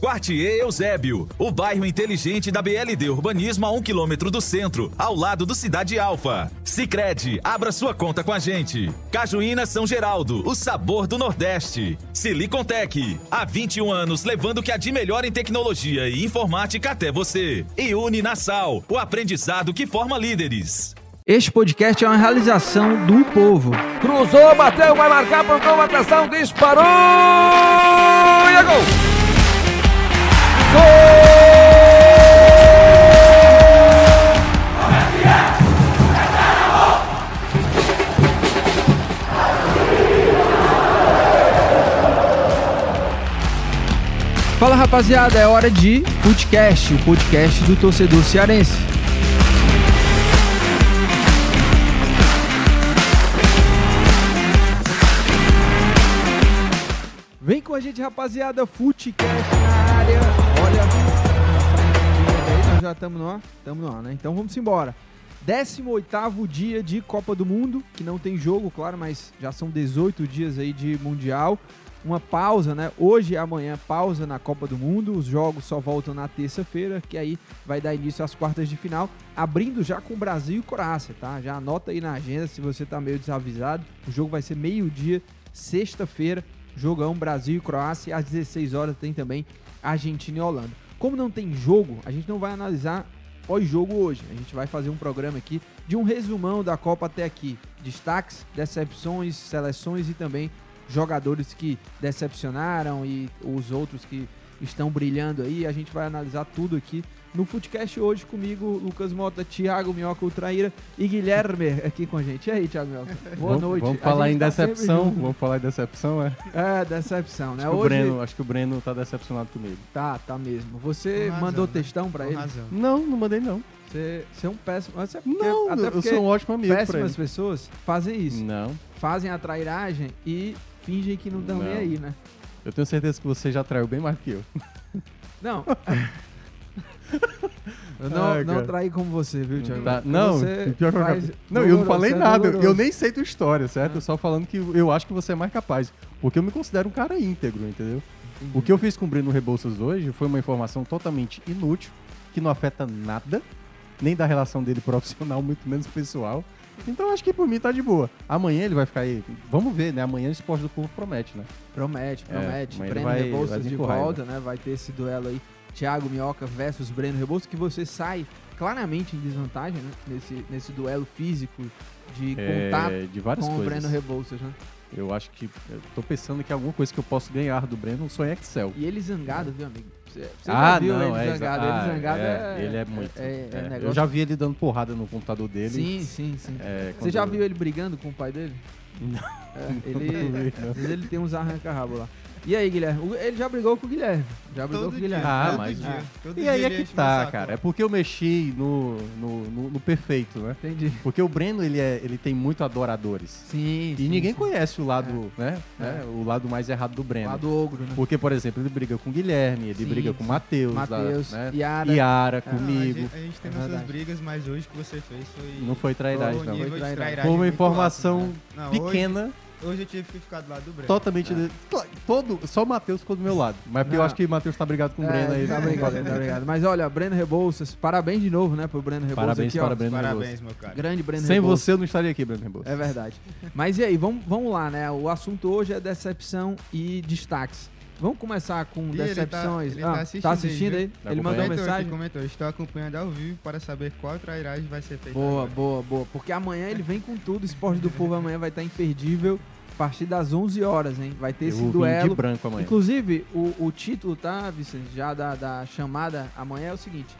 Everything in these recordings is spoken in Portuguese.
Quartier Eusébio, o bairro inteligente da BLD Urbanismo a um quilômetro do centro, ao lado do Cidade Alfa. Sicredi, abra sua conta com a gente. Cajuína São Geraldo, o sabor do Nordeste. Silicontech, há 21 anos levando o que há de melhor em tecnologia e informática até você. E Uninasal, o aprendizado que forma líderes. Este podcast é uma realização do povo. Cruzou, bateu, vai marcar, pontou, atenção, disparou! E é gol! Fala rapaziada, é hora de podcast, o podcast do torcedor cearense. Vem com a gente, rapaziada, Footcast nós já estamos no ar, estamos no ar, né? Então vamos embora. 18º dia de Copa do Mundo, que não tem jogo, claro, mas já são 18 dias aí de Mundial. Uma pausa, né? Hoje e amanhã, pausa na Copa do Mundo. Os jogos só voltam na terça-feira, que aí vai dar início às quartas de final, abrindo já com Brasil e Croácia, tá? Já anota aí na agenda se você tá meio desavisado. O jogo vai ser meio-dia, sexta-feira, jogão Brasil e Croácia. Às 16 horas tem também Argentina e Holanda. Como não tem jogo, a gente não vai analisar pós-jogo hoje. A gente vai fazer um programa aqui de um resumão da Copa até aqui. Destaques, decepções, seleções e também jogadores que decepcionaram e os outros que estão brilhando aí. A gente vai analisar tudo aqui No Footcast hoje comigo, Lucas Mota, Thiago Minhoca Ultraíra e Guilherme aqui com a gente. E aí, Thiago Minhoca? Boa vamos, noite. Vamos falar em tá decepção. Vamos falar em decepção, é? É, decepção, né? Acho, que o Hoje Breno, acho que o Breno tá decepcionado comigo. tá, tá mesmo. Você razão, mandou né? textão pra Com ele? razão. Não, não mandei não. Você, você é um péssimo. Mas é porque- Não, até eu sou um ótimo amigo pra péssimas ele. pessoas fazem isso. Não. Fazem a trairagem e fingem que não estão nem aí, né? Eu tenho certeza que você já traiu bem mais que eu. Não. eu não, Ai, não cara. traí como você, viu, Thiago? Tá, Não, você pior que eu faz não, eu não falei você é nada. Eu nem sei tua história, certo? Eu só falando que eu acho que você é mais capaz. Porque eu me considero um cara íntegro, entendeu? O que eu fiz com o Breno Rebouças hoje foi uma informação totalmente inútil, que não afeta nada, nem da relação dele profissional, muito menos pessoal. Então acho que por mim tá de boa. Amanhã ele vai ficar aí. Vamos ver, né? Amanhã o esporte do povo promete, né? Promete, É, promete. ele Breno vai- Rebouças vai de volta, né? Vai ter esse duelo aí. Thiago Minhoca versus Breno Rebouças, que você sai claramente em desvantagem, né? Nesse, nesse duelo físico de É, contato de várias com o coisas. Breno Rebouças, né? Eu acho que. Eu tô pensando que alguma coisa que eu posso ganhar do Breno só em Excel. E ele zangado, viu, amigo? Você, você ah, já viu não, ele é, zangado? exa- ele zangado ah, é, Ele é muito. É, é é. negócio... Eu já vi ele dando porrada no computador dele. Sim, sim, sim. É, Você já quando- viu ele brigando com o pai dele? Não. É, ele, às vezes ele tem uns arranca-rabo lá. E aí, Guilherme? O- Ele já brigou com o Guilherme. Já brigou Todo com o Guilherme. dia, Ah, todo mas- dia. Todo E dia aí é que tá, cara. É porque eu mexi no, no, no- no perfeito, né? Entendi. Porque o Breno, ele, é, ele tem muito adoradores. Sim, E sim, ninguém sim. conhece o lado, né? É. né, O lado mais errado do Breno. Lá do ogro, né? Porque, por exemplo, ele briga com o Guilherme, ele Sim, briga com o. Matheus, Matheus, né? Yara. Yara, É. Não, a comigo. gente- a gente tem É nossas brigas, mas hoje o que você fez foi. Não foi trairagem, um não. Foi trairagem. Foi uma informação alto, né? Não, hoje- pequena, Hoje, eu tive que ficar do lado do Breno. totalmente. É. de- todo, só o Matheus ficou do meu lado. Mas porque eu acho que o Matheus tá brigado com o Breno aí. Tá obrigado, tá obrigado. Mas olha, Breno Rebouças, parabéns de novo, né, pro Breno Rebouças Parabéns aqui, para ó. o Breno Parabéns, Rebouças. meu cara. Grande Breno Sem Rebouças. você eu não estaria aqui, Breno Rebouças. É verdade. Mas e aí, vamos, vamos lá, né? O assunto hoje é decepção e destaques. Vamos começar com E ele tá- decepções. ele ah, tá assistindo tá assistindo aí? Tá Ele mandou mensagem. aqui, comentou. Estou acompanhando ao vivo para saber qual trairagem vai ser feita. Boa, agora. boa, boa. Porque amanhã ele vem com tudo. O Esporte do Povo amanhã vai estar imperdível. A partir das 11 horas, hein? Vai ter Eu esse duelo. de branco amanhã. Inclusive, o, o título, tá, Vicente, já da, da chamada amanhã é o seguinte: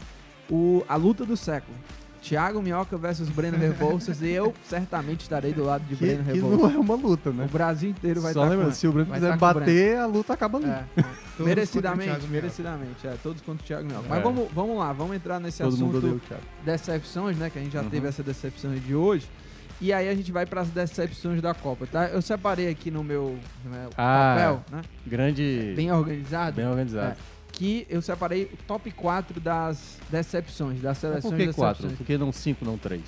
o, a luta do século. Thiago Minhoca versus Breno Rebouças. e eu certamente estarei do lado de Que, Breno que Rebouças. não é uma luta, né? O Brasil inteiro vai Só estar lembrando, com se o Breno quiser o bater, a luta acaba ali. É, o merecidamente, merecidamente. É, todos contra o Thiago Minhoca. É. Mas vamos, vamos lá, vamos entrar nesse Todo odeia assunto o Thiago. decepções, né? Que a gente já Uhum. teve essa decepção de hoje. E aí a gente vai para as decepções da Copa, tá? Eu separei aqui no meu, no meu Ah, papel, né? Grande. Bem organizado. bem organizado. É, que eu separei o top 4 das decepções, das Mas seleções por que quatro? decepções. Por que não cinco, não três?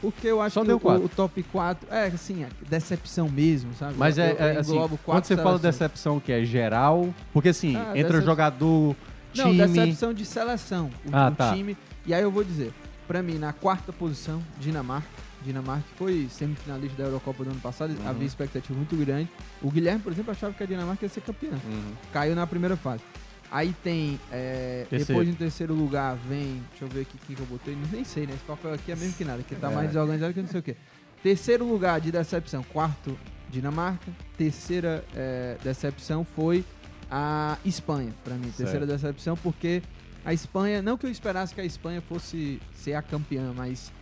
Porque eu acho Só que deu o, o top 4 é assim, é decepção mesmo, sabe? Mas Eu- é, eu é, assim, englobo quando quatro você fala decepção que é geral, porque assim, Ah, entra decep- jogador, Não, time... decepção de seleção. O, Ah, o tá. time. E aí eu vou dizer, pra mim, na quarta posição, Dinamarca. Dinamarca foi semifinalista da Eurocopa do ano passado, Uhum. havia expectativa muito grande. O Guilherme, por exemplo, achava que a Dinamarca ia ser campeã. Uhum. Caiu na primeira fase. Aí tem. é, depois em terceiro lugar vem. Deixa eu ver aqui quem que eu botei. Nem sei, né? Esse papel aqui é mesmo que nada, que tá É. mais desorganizado que não sei o quê. Terceiro lugar de decepção, quarto, Dinamarca. Terceira é, decepção foi a Espanha, pra mim. Terceira decepção, porque a Espanha, não que eu esperasse que a Espanha fosse ser a campeã, mas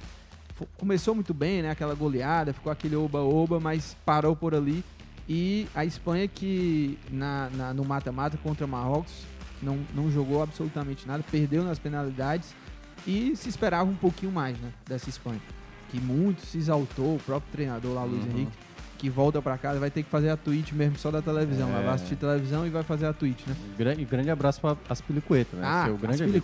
começou muito bem, né? Aquela goleada, ficou aquele oba-oba, mas parou por ali. E a Espanha que na, na- no mata-mata contra Marrocos não, não jogou absolutamente nada, perdeu nas penalidades e se esperava um pouquinho mais né, dessa Espanha. Que muito se exaltou, o próprio treinador lá, Luiz Uhum. Henrique, que volta pra casa, vai ter que fazer a tweet mesmo só da televisão. É. vai assistir televisão e vai fazer a tweet, né? Grande, grande abraço para as Pilicuetas, né? Ah, Seu grande amigo.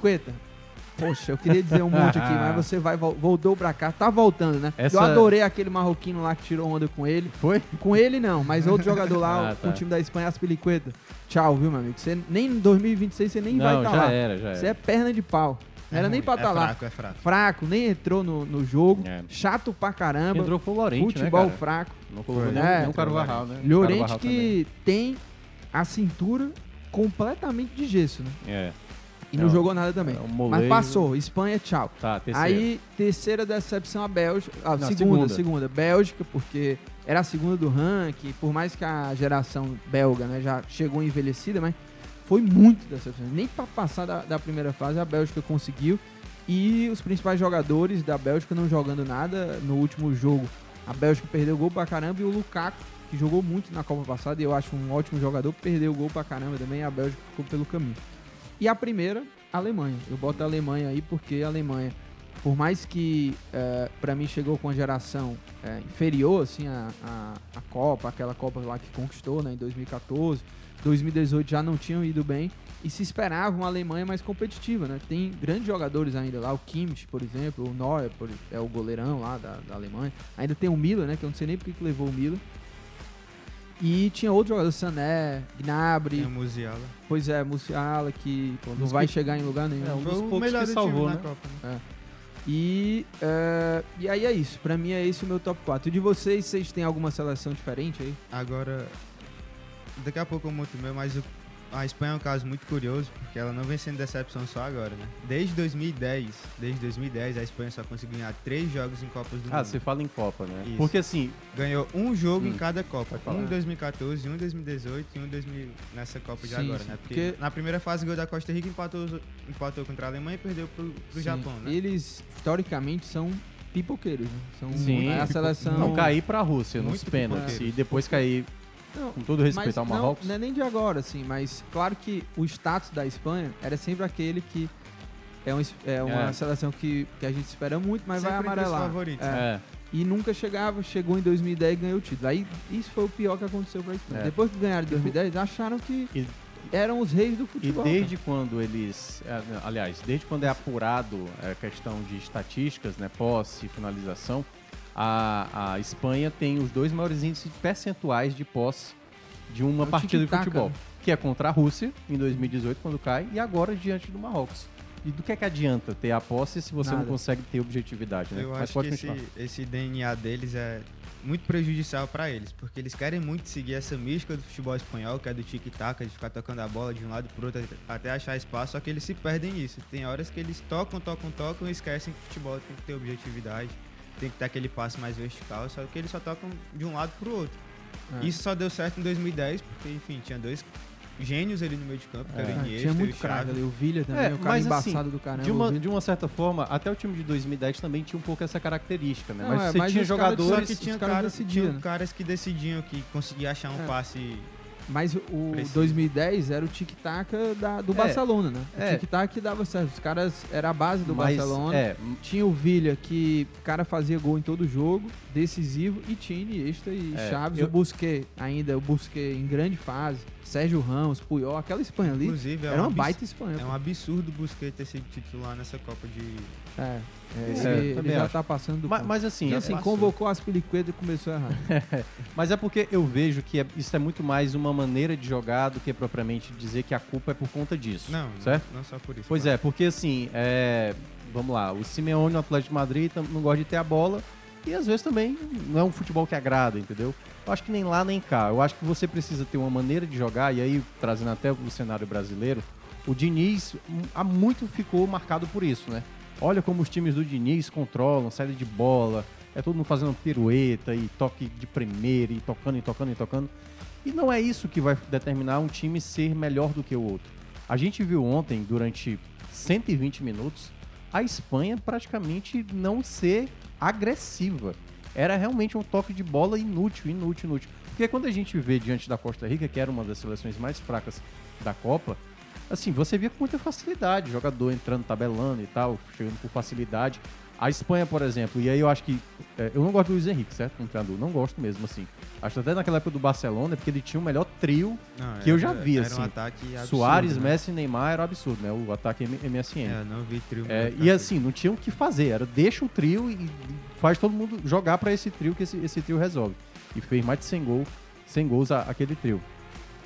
Poxa, eu queria dizer um monte aqui, mas você vai, vol- voltou pra cá, tá voltando, né? Essa- Eu adorei aquele marroquino lá que tirou onda com ele. Foi? Com ele não, mas outro jogador lá, Ah, com o tá. time da Espanha, as Piliqueta. Tchau, viu, meu amigo? Você nem em 2026 você nem vai Não, estar já lá. era, já Você era. é perna de pau. Não era nem pra É estar lá. fraco, é fraco. Fraco, nem entrou no, no jogo. É. Chato pra caramba. Entrou foi o Lorente, futebol né, fraco. Não colocou nem, É. nem o Carvajal, né? Carvajal que tem a cintura completamente de gesso, né? também. É. E não É, jogou nada também. é um Mas passou. Espanha, tchau. Tá, terceiro. Aí, terceira decepção a Bélgica. Ah, Não, segunda, segunda. segunda, Bélgica, porque era a segunda do ranking, por mais que a geração belga né, já chegou envelhecida, mas foi muito decepcionante. Nem para passar da, da primeira fase a Bélgica conseguiu. E os principais jogadores da Bélgica não jogando nada no último jogo. A Bélgica perdeu gol pra caramba e o Lukaku, que jogou muito na Copa passada, e eu acho um ótimo jogador, perdeu gol pra caramba também. A Bélgica ficou pelo caminho. E a primeira, a Alemanha. Eu boto a Alemanha aí porque a Alemanha, por mais que é, para mim chegou com a geração é, inferior assim a, a, a Copa, aquela Copa lá que conquistou né, em 2014, 2018 já não tinham ido bem e se esperava uma Alemanha mais competitiva, né? Tem grandes jogadores ainda lá, o Kimmich, por exemplo, o Neuer por- é o goleirão lá da, da Alemanha. Ainda tem o Miller, né? Que eu não sei nem porque que levou o Miller. E tinha outro jogador, Sané, Gnabry. Tem o Musiala. Pois é, Musiala, que não dos vai que- chegar em lugar nenhum. É, um dos Foi o poucos melhor que salvou, time né? na Copa, né? É. E, é, e aí é isso. Pra mim é esse o meu top 4. E de vocês, vocês têm alguma seleção diferente aí? Agora, daqui a pouco eu monto o meu, mas o- a Espanha é um caso muito curioso, porque ela não vem sendo decepção só agora, né? Desde 2010, desde 2010, a Espanha só conseguiu ganhar três jogos em Copas do Ah, Mundo. você fala em Copa, né? Isso. Porque assim, Ganhou um jogo Hum, em cada Copa. Um em 2014, um em 2018 e um em 2000 nessa Copa de Sim, agora, sim, né? Porque, porque- na primeira fase, ganhou da Costa Rica, empatou, empatou contra a Alemanha e perdeu pro, pro Sim. Japão, né? Eles, historicamente, são pipoqueiros. Né? São sim, a seleção. não cair pra Rússia nos pênaltis e depois cair, Não, com todo respeito ao Marrocos. Não, não é nem de agora, assim, mas claro que o status da Espanha era sempre aquele que é, um, é uma É. seleção que, que a gente espera muito, mas vai Sempre os amarelar. favoritos, É. É. E nunca chegava, chegou em 2010 e ganhou o título. Aí isso foi o pior que aconteceu pra Espanha. É. Depois que ganharam em 2010, acharam que E- eram os reis do E futebol. desde quando eles, é, aliás, desde quando é apurado a questão de estatísticas, né, posse e finalização, a, a Espanha tem os dois maiores índices percentuais de posse de uma É partida de futebol, né? que é contra a Rússia em 2018 quando cai e agora diante do Marrocos. E do que é que adianta ter a posse se você não Nada. consegue ter objetividade, né? Eu Mas acho pode que esse, esse DNA deles é muito prejudicial pra eles, porque eles querem muito seguir essa mística do futebol espanhol, que é do tic-tac, de ficar tocando a bola de um lado pro outro até achar espaço, só que eles se perdem nisso. Tem horas que eles tocam, tocam, tocam e esquecem que o futebol tem que ter objetividade, tem que ter aquele passe mais vertical, só que eles só tocam de um lado pro outro. É. Isso só deu certo em 2010, porque, enfim, tinha dois gênios ali no meio de campo, que era É. o Ah, Iniesta tinha muito o craque ali, o Villa também, É, o cara mas, embaçado assim, do caramba. De uma, de uma certa forma, até o time de 2010 também tinha um pouco essa característica, né? Não, mas é, você mas tinha Só jogadores... que tinha, caras cara, decidiam, tinha né? caras que decidiam, que conseguiam achar um É. passe Mas o Preciso. 2010 era o tic-tac do É, Barcelona, né? O é. tic-tac dava certo. Os caras, era a base do mas, Barcelona. É, Tinha o Villa, que o cara fazia gol em todo jogo, decisivo, e tinha Iniesta e É, Chaves, eu- o Busquets ainda, o Busquets em grande fase, Sérgio Ramos, Puyol, aquela Espanha ali, Inclusive, é era um uma abs- baita Espanha. É um absurdo o Busquets ter sido titular nessa Copa de. É, é, É, ele, ele já acho. tá passando do mas, ponto. mas assim, E é- assim, passou. convocou as peliquedas e começou a errar. Mas é porque eu vejo que é- isso é muito mais uma maneira de jogar do que propriamente dizer que a culpa é por conta disso. Não, certo? não, não só por isso. Pois é, porque assim, é, vamos lá, o Simeone, o Atlético de Madrid, não gosta de ter a bola e às vezes também não é um futebol que agrada, entendeu? Eu acho que nem lá nem cá. Eu acho que você precisa ter uma maneira de jogar, e aí trazendo até o cenário brasileiro, o Diniz hum, há muito ficou marcado por isso, né? Olha como os times do Diniz controlam, saída de bola, é todo mundo fazendo pirueta e toque de primeira e tocando e tocando e tocando. E não é isso que vai determinar um time ser melhor do que o outro. A gente viu ontem, durante 120 minutos, a Espanha praticamente não ser agressiva. Era realmente um toque de bola inútil, inútil, inútil. Porque quando a gente vê diante da Costa Rica, que era uma das seleções mais fracas da Copa, assim, você via com muita facilidade, jogador entrando, tabelando e tal, chegando com facilidade. A Espanha, por exemplo, e aí eu acho que. é, eu não gosto do Luiz Henrique, certo? Como treinador, não gosto mesmo, assim. Acho que até naquela época do Barcelona, porque ele tinha o melhor trio Não, que eu já era- vi, era assim. um ataque absurdo, Soares, né? Messi e Neymar era absurdo, né? O ataque MSN. É, não vi trio. É, e assim, não tinha o que fazer. Era deixa o trio e faz todo mundo jogar pra esse trio que esse, esse trio resolve. E fez mais de 100, gol, 100 gols a- aquele trio.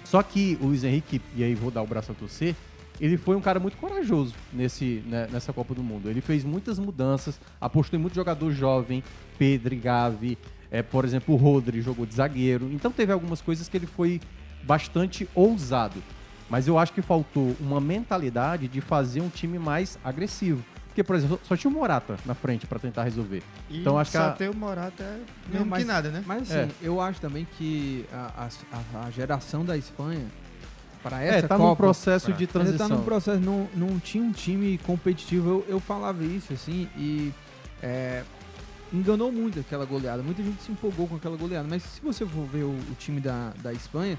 Só que o Luiz Henrique, e aí vou dar o braço a torcer, ele foi um cara muito corajoso nesse, né, nessa Copa do Mundo. Ele fez muitas mudanças, apostou em muito jogador jovem, Pedro, Gavi, é, por exemplo, o Rodri jogou de zagueiro. Então teve algumas coisas que ele foi bastante ousado. Mas eu acho que faltou uma mentalidade de fazer um time mais agressivo. Porque, por exemplo, só tinha o Morata na frente pra tentar resolver. E então acho que só a- ter o Morata é Não, mesmo mas- que nada, né? Mas assim, É. eu acho também que a- a- a geração da Espanha pra essa tá num Copa. processo de Ainda tá transição. num processo, não, não tinha um time competitivo. Eu, eu falava isso, assim, e é, enganou muito aquela goleada. Muita gente se empolgou com aquela goleada. Mas se você for ver o, o time da, da Espanha,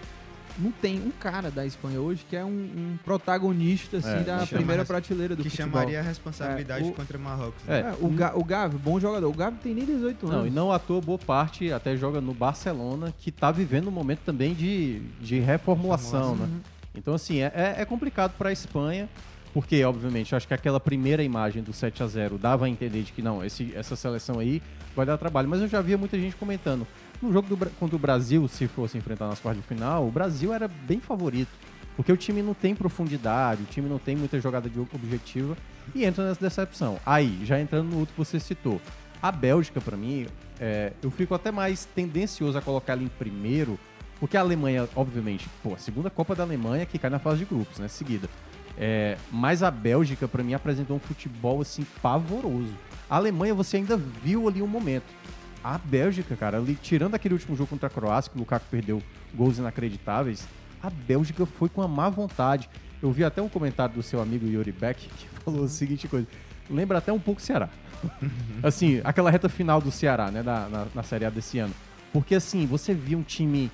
não tem um cara da Espanha hoje que é um, um protagonista, assim, É, da que primeira prateleira do que futebol. chamaria a responsabilidade É, o- contra Marrocos. É. né? É, o, Ga, o Gavi, bom jogador. O Gavi tem nem 18 anos. Não, e não à toa, boa parte até joga no Barcelona, que tá vivendo um momento também de, de reformulação, né? Uhum. Então, assim, é, é- é complicado para a Espanha, porque, obviamente, acho que aquela primeira imagem do 7 a 0 dava a entender de que, não, esse, essa seleção aí vai dar trabalho. Mas eu já via muita gente comentando. No jogo do, contra o Brasil, se fosse enfrentar nas quartas de final, o Brasil era bem favorito. Porque o time não tem profundidade, o time não tem muita jogada de objetiva e entra nessa decepção. Aí, já entrando no outro que você citou, a Bélgica, pra mim, é, eu fico até mais tendencioso a colocar ela em primeiro, porque a Alemanha, obviamente, pô, a segunda Copa da Alemanha que cai na fase de grupos, né? Seguida. É, mas a Bélgica, pra mim, apresentou um futebol assim pavoroso. A Alemanha, você ainda viu ali um momento. A Bélgica, cara, ali, tirando aquele último jogo contra a Croácia, que o Lukaku perdeu gols inacreditáveis, a Bélgica foi com a má vontade. Eu vi até um comentário do seu amigo Yuri Beck que falou a seguinte coisa. Lembra até um pouco o Ceará. assim, aquela reta final do Ceará, né, da- na, na Série A desse ano. Porque, assim, você via um time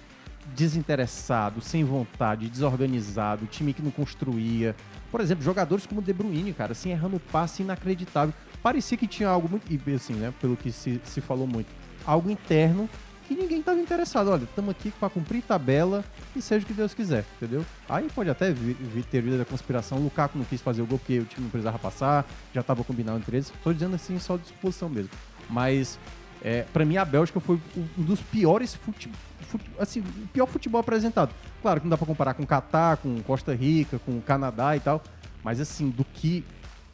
desinteressado, sem vontade, desorganizado, time que não construía. Por exemplo, jogadores como o De Bruyne, cara, assim, errando passe inacreditável. Parecia que tinha algo muito, e assim, né, pelo que se, se falou muito, algo interno que ninguém estava interessado. Olha, estamos aqui para cumprir tabela e seja o que Deus quiser, entendeu? Aí pode até vir, vir ter vida da conspiração. O Lukaku não quis fazer o gol porque o time não precisava passar, já estava combinado entre eles. Tô dizendo assim só de suposição mesmo. Mas é, para mim a Bélgica foi um dos piores futebol, assim, o pior futebol apresentado. Claro que não dá para comparar com o Catar, com Costa Rica, com o Canadá e tal, mas assim, do que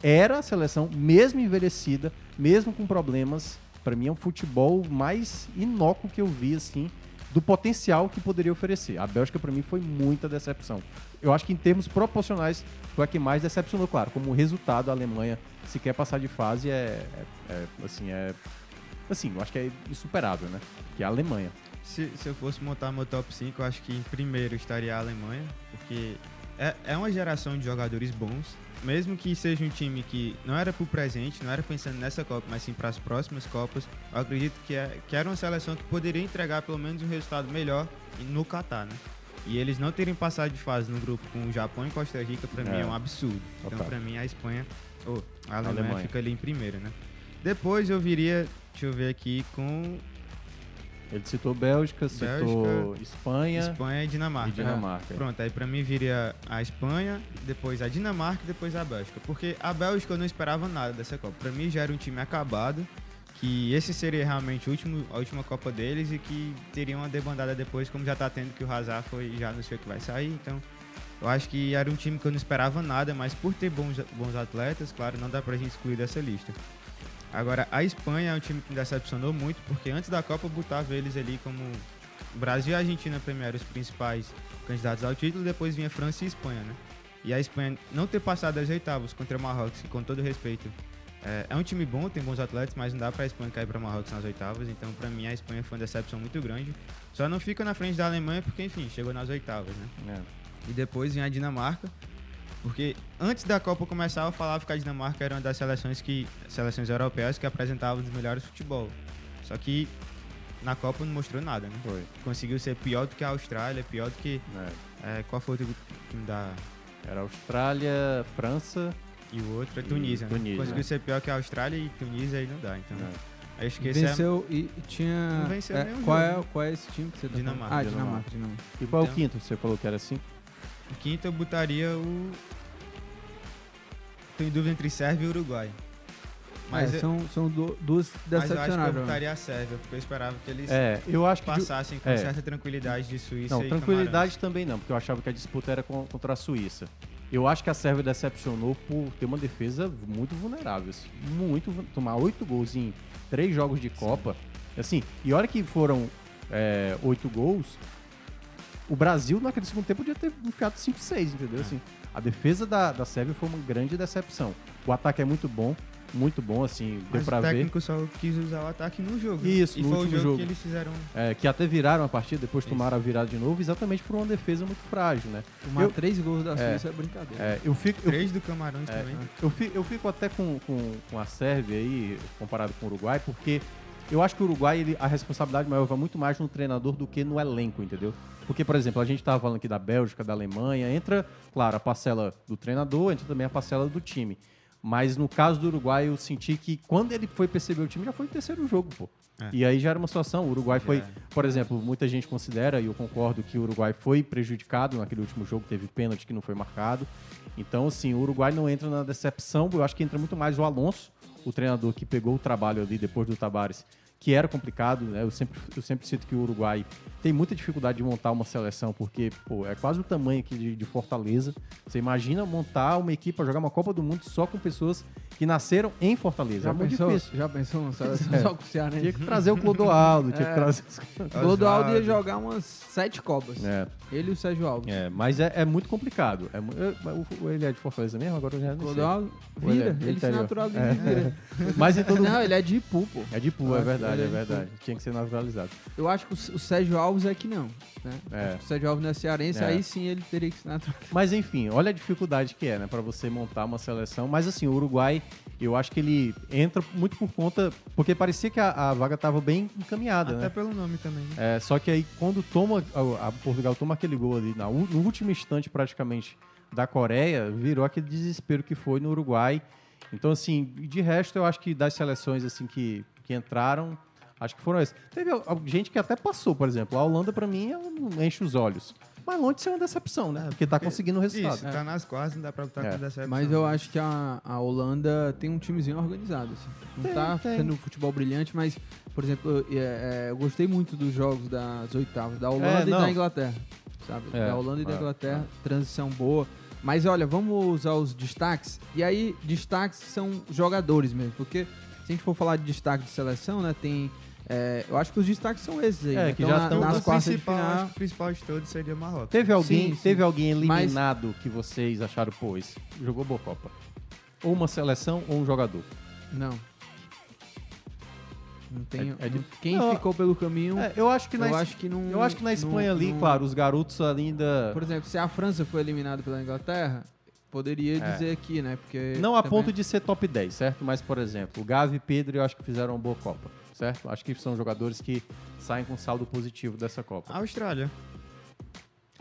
era a seleção, mesmo envelhecida, mesmo com problemas, para mim é um futebol mais inócuo que eu vi assim, do potencial que poderia oferecer. A Bélgica para mim foi muita decepção. Eu acho que em termos proporcionais foi a que mais decepcionou, claro, como resultado a Alemanha se quer passar de fase é, é- é, assim, é assim, eu acho que é insuperável, né? Que é a Alemanha. Se, se eu fosse montar meu top 5, eu acho que em primeiro estaria a Alemanha, porque é, é uma geração de jogadores bons, mesmo que seja um time que não era pro presente, não era pensando nessa Copa, mas sim para as próximas Copas, eu acredito que, é, que era uma seleção que poderia entregar pelo menos um resultado melhor no Catar, né? E eles não terem passado de fase no grupo com o Japão e Costa Rica, para mim É. é um absurdo. Então, Total. para mim, a Espanha, ou a Alemanha, Alemanha. fica ali em primeiro, né? Depois eu viria, deixa eu ver aqui, com Ele citou Bélgica, citou Bélgica, Espanha. Espanha e Dinamarca. E Dinamarca, É. é. Pronto, aí pra mim viria a Espanha, depois a Dinamarca e depois a Bélgica. Porque a Bélgica eu não esperava nada dessa Copa. Pra mim já era um time acabado, que esse seria realmente o último, a última Copa deles e que teria uma debandada depois, como já tá tendo que o Hazard foi já não sei o que vai sair. Então, eu acho que era um time que eu não esperava nada, mas por ter bons, bons atletas, claro, não dá pra gente excluir dessa lista. Agora, a Espanha é um time que me decepcionou muito, porque antes da Copa eu botava eles ali como Brasil e a Argentina primeiro os principais candidatos ao título, depois vinha França e Espanha, né? E a Espanha não ter passado as oitavas contra o Marrocos, que com todo respeito, é, é um time bom, tem bons atletas, mas não dá pra Espanha cair pra Marrocos nas oitavas, então pra mim a Espanha foi uma decepção muito grande. Só não fica na frente da Alemanha porque, enfim, chegou nas oitavas, né? E depois vinha a Dinamarca, porque antes da Copa começar, eu falava que a Dinamarca era uma das seleções que seleções europeias que apresentavam os melhores futebol. Só que na Copa não mostrou nada, né? Foi. Conseguiu ser pior do que a Austrália, pior do que. é, qual foi o time da. Era Austrália, França. E o outro é Tunísia. né? Tunísia, Conseguiu é. ser pior que a Austrália e Tunísia aí não dá. Então. É. Aí acho que esse Venceu e tinha. Não venceu é, nenhum qual, jogo, é, né? qual é esse time que você tá Dinamarca. falando? Ah, Dinamarca. Dinamarca. E qual é o Então- quinto? Você falou que era assim? O quinto eu botaria o. Tô em dúvida entre Sérvia e Uruguai. É, eu- são, são du- duas Mas eu acho que eu decepcionáveis. botaria a Sérvia, porque eu esperava que eles É, eu acho que passassem com é. certa tranquilidade de Suíça Não, e tranquilidade também não, porque eu achava que a disputa era contra a Suíça. Eu acho que a Sérvia decepcionou por ter uma defesa muito vulnerável. assim, Muito. Tomar oito gols em três jogos de Copa. Assim, e olha que foram é, oito gols. O Brasil, naquele segundo tempo, podia ter enfiado 5, 6, entendeu? Assim, a defesa da, da Sérvia foi uma grande decepção. O ataque é muito bom. muito bom, assim, deu Mas pra o ver. técnico só quis usar o ataque no jogo. Isso, e no foi o último jogo, jogo. que eles fizeram. É, que até viraram a partida, depois tomaram a virada de novo, exatamente por uma defesa muito frágil, né? Tomar Eu- três gols da Suíça é brincadeira. É, eu fico, eu, Três do Camarões é, também. eu, fico, eu fico até com, com, com a Sérvia aí, comparado com o Uruguai, porque eu acho que o Uruguai, ele, a responsabilidade maior vai muito mais no treinador do que no elenco, entendeu? Porque, por exemplo, a gente estava falando aqui da Bélgica, da Alemanha, entra, claro, a parcela do treinador, entra também a parcela do time. Mas no caso do Uruguai, eu senti que quando ele foi perceber o time, já foi o terceiro jogo, pô. É. E aí já era uma situação. O Uruguai foi, Já. por exemplo, muita gente considera, e eu concordo, que o Uruguai foi prejudicado naquele último jogo, teve pênalti que não foi marcado. Então, assim, o Uruguai não entra na decepção, eu acho que entra muito mais o Alonso, o treinador que pegou o trabalho ali depois do Tabares, que era complicado, né? Eu sempre, eu sempre cito que o Uruguai tem muita dificuldade de montar uma seleção, porque, pô, é quase o tamanho aqui de, de Fortaleza. Você imagina montar uma equipe para jogar uma Copa do Mundo só com pessoas que nasceram em Fortaleza. Já, é muito pensou, difícil. já pensou uma seleção É. só com o Ceará? Tinha que trazer o Clodoaldo, tinha que É. trazer... O Clodoaldo ia jogar umas sete Copas. É. Ele e o Sérgio Alves. É, mas é, é muito complicado. É, ele é de Fortaleza mesmo? Agora eu já não sei. Clodoaldo Ou ele é vira, do ele se naturaliza É. vira. Mas em todo Não, ele é de Ipu, pô. É de Ipu, é acho que verdade, ele é de verdade. Ipu. Tinha que ser naturalizado. Eu acho que o Sérgio Alves é que não. Né? É. Acho que o Sérgio Alves não é cearense, É. aí sim ele teria que se naturalizar. Mas enfim, olha a dificuldade que é, né, para você montar uma seleção. Mas assim, o Uruguai, eu acho que ele entra muito por conta. Porque parecia que a, a vaga estava bem encaminhada, Até né? pelo nome também. né? É, só que aí quando toma a, a Portugal toma aquele gol ali na no último instante praticamente da Coreia, virou aquele desespero que foi no Uruguai. Então assim, de resto eu acho que das seleções assim que, que entraram, acho que foram essas. Teve gente que até passou, por exemplo, a Holanda pra mim ela não enche os olhos. Mas longe de ser uma decepção, né? Porque tá conseguindo o resultado. Isso, tá nas quartas, não dá pra botar É. com decepção. Mas eu acho que a, a Holanda tem um timezinho organizado. Assim. Não Tem, tá tem. sendo futebol brilhante, mas, por exemplo, eu, é, é, eu gostei muito dos jogos das oitavas, da Holanda É, e da Inglaterra. Sabe? É, da Holanda e da é, Inglaterra, transição boa. Mas olha, vamos usar os destaques. E aí, destaques são jogadores mesmo. Porque a gente for falar de destaque de seleção, né? Tem. é, eu acho que os destaques são esses aí. É, né? que Então, já na- estão- nas o quartas de principal, final. acho que o principal de todos seria Marrocos. Teve alguém, Sim, sim. teve alguém Mas- eliminado que vocês acharam, pô, esse jogou boa Copa? Ou uma seleção ou um jogador? Não. Não tem. É- é de- não- Quem Não, ficou pelo caminho. É, eu acho que na eu Es- acho que não. Eu acho que na Espanha não- ali, claro, os garotos ali ainda. Por exemplo, se a França foi eliminada pela Inglaterra, poderia É. dizer aqui, né? Porque Não a também- ponto de ser top 10, certo? Mas, por exemplo, o Gavi e Pedro eu acho que fizeram uma boa Copa, certo? Acho que são jogadores que saem com saldo positivo dessa Copa. A Austrália.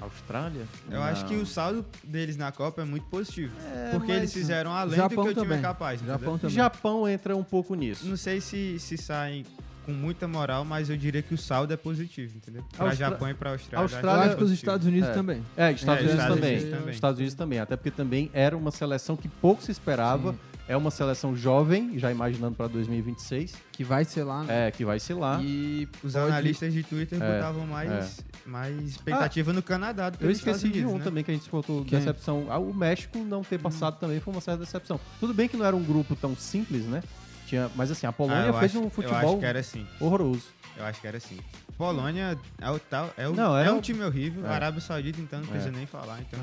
Austrália? Eu acho que o saldo deles na Copa é muito positivo. porque mas- eles fizeram além Japão do que o time também. é capaz. Japão também. Japão entra um pouco nisso. Não sei se, se saem com muita moral, mas eu diria que o saldo é positivo, entendeu? Pra Austra- Japão e pra Austrália. Austrália- Eu acho que os. Estados Unidos É. também. É, Estados É, Unidos Estados também. Unidos também. Estados Unidos também, até porque também era uma seleção que pouco se esperava. Sim. É uma seleção jovem, já imaginando para 2026, Que vai ser lá. né? é que vai ser lá. E Os pode- analistas de Twitter É, botavam mais, é. mais expectativa no Canadá do que Eu esqueci Estados de Unidos, um né? também que a gente faltou Quem? decepção. Ah, o México não ter passado também foi uma certa decepção. Tudo bem que não era um grupo tão simples, né? Tinha, mas assim, a Ah, Polônia eu fez acho- um Eu futebol acho que era assim. horroroso. Eu acho que era assim. Polônia é, o tal, é, o, Não, é um um- time horrível. É. Arábia Saudita, então, não precisa É. nem falar. Então,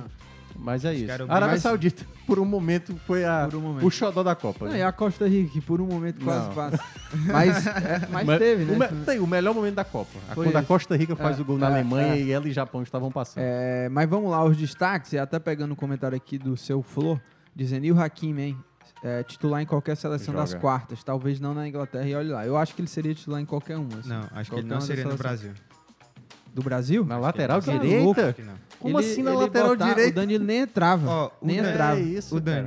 Mas é Acho que isso. era A Arábia mais- Saudita, por um momento, foi a, um momento. o xodó da Copa. Não, né? e a Costa Rica, que por um momento quase Não. passa. Mas, é, mas, teve, né? O, me- tem, o melhor momento da Copa. A- Foi quando a esse. Costa Rica faz É, o gol na é, Alemanha é. e ela e Japão estavam passando. É, mas vamos lá, os destaques, e até pegando o comentário aqui do seu Flor, dizendo, e o Hakimi, hein? É, titular em qualquer seleção Joga. das quartas, talvez não na Inglaterra, e olha lá. Eu acho que ele seria titular em qualquer uma. assim. não, acho que Qualquer ele não seria no. Brasil. Do Brasil? Na lateral Tá direita? louco. Acho que não. Como Ele- assim na lateral botar- direita? O Danilo nem entrava. Ó, o nem Dan- entrava. É isso, o cara.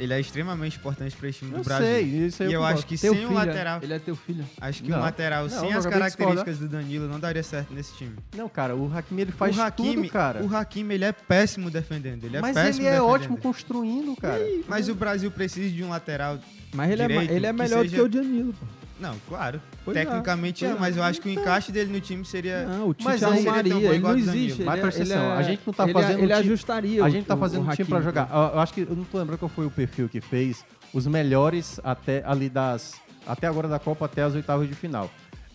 Ele é extremamente importante para esse time Eu do Brasil. sei, isso aí e eu concordo. acho que Teu sem filho, um lateral, Ele é teu filho. acho que Não. um lateral Não, sem eu as características do Danilo não daria certo nesse time. Não, cara, o Hakimi ele faz o Hakimi, tudo, cara. O Hakimi, ele é péssimo defendendo, ele é Mas péssimo ele é defendendo. ótimo construindo, cara. Mas o Brasil precisa de um lateral Mas ele, é, direito ma- ele é melhor seja- do que o Danilo, pô. Não, claro. Pois é. Tecnicamente é, Pois é. mas eu acho que o encaixe dele no time seria. Não, o Tite Mas aí seria tão arrumaria, bom ele não existe. Mas ele, presta é- atenção, é- a gente não tá ele, fazendo Ele um time- ajustaria A o- gente tá o- fazendo o um time pra jogar. né? Eu, eu acho que eu não tô lembrando qual foi o perfil que fez os melhores até ali das até agora da Copa até as oitavas de final.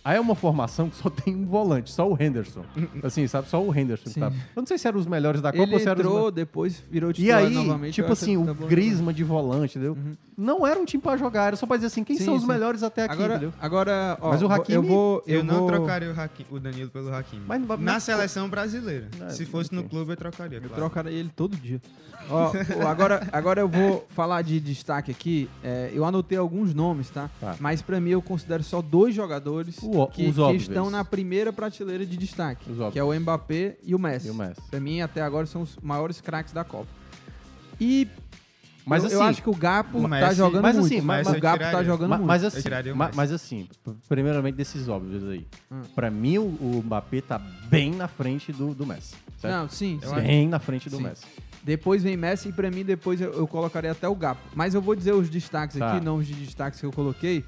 Aí é uma formação que só tem um volante, só o Henderson. Assim, sabe? Só o Henderson. Sim. Tá. Eu não sei se eram os melhores da Copa Ele ou se eram os entrou, me- depois virou E titular aí, novamente. tipo eu assim, que o tá bom. Grisma de volante, entendeu? Uhum. Não era um time pra jogar, era só pra dizer assim, quem Sim, são os sim. melhores até aqui, Agora, entendeu? agora ó, Mas o Hakimi- eu vou... Eu, não vou- trocaria o, Hakim- o Danilo pelo Hakimi. Mas- mas- Na seleção brasileira. É, Se fosse no clube, eu trocaria. Eu claro. trocaria ele todo dia. Ó, ó, agora, agora eu vou falar de destaque aqui. É, eu anotei alguns nomes, tá? Tá. Mas pra mim eu considero só dois jogadores O que, os que óbvios. estão na primeira prateleira de destaque, Os que é o Mbappé e o Messi. E o Messi. Pra mim até agora são os maiores craques da Copa. E Mas eu, assim, eu acho que o Gapo o tá jogando mas muito. assim, mas- o eu Gapo tá tiraria. jogando Ma- muito. mas assim, o mas assim, primeiramente desses óbvios aí. Hum. Pra mim, o, o Mbappé tá bem na frente do, do Messi. certo? Não, sim, sim. Bem na frente do Sim. Messi. Depois vem Messi e pra mim depois eu, eu colocaria até o Gapo. Mas eu vou dizer os destaques Tá. aqui, nomes de destaques que eu coloquei.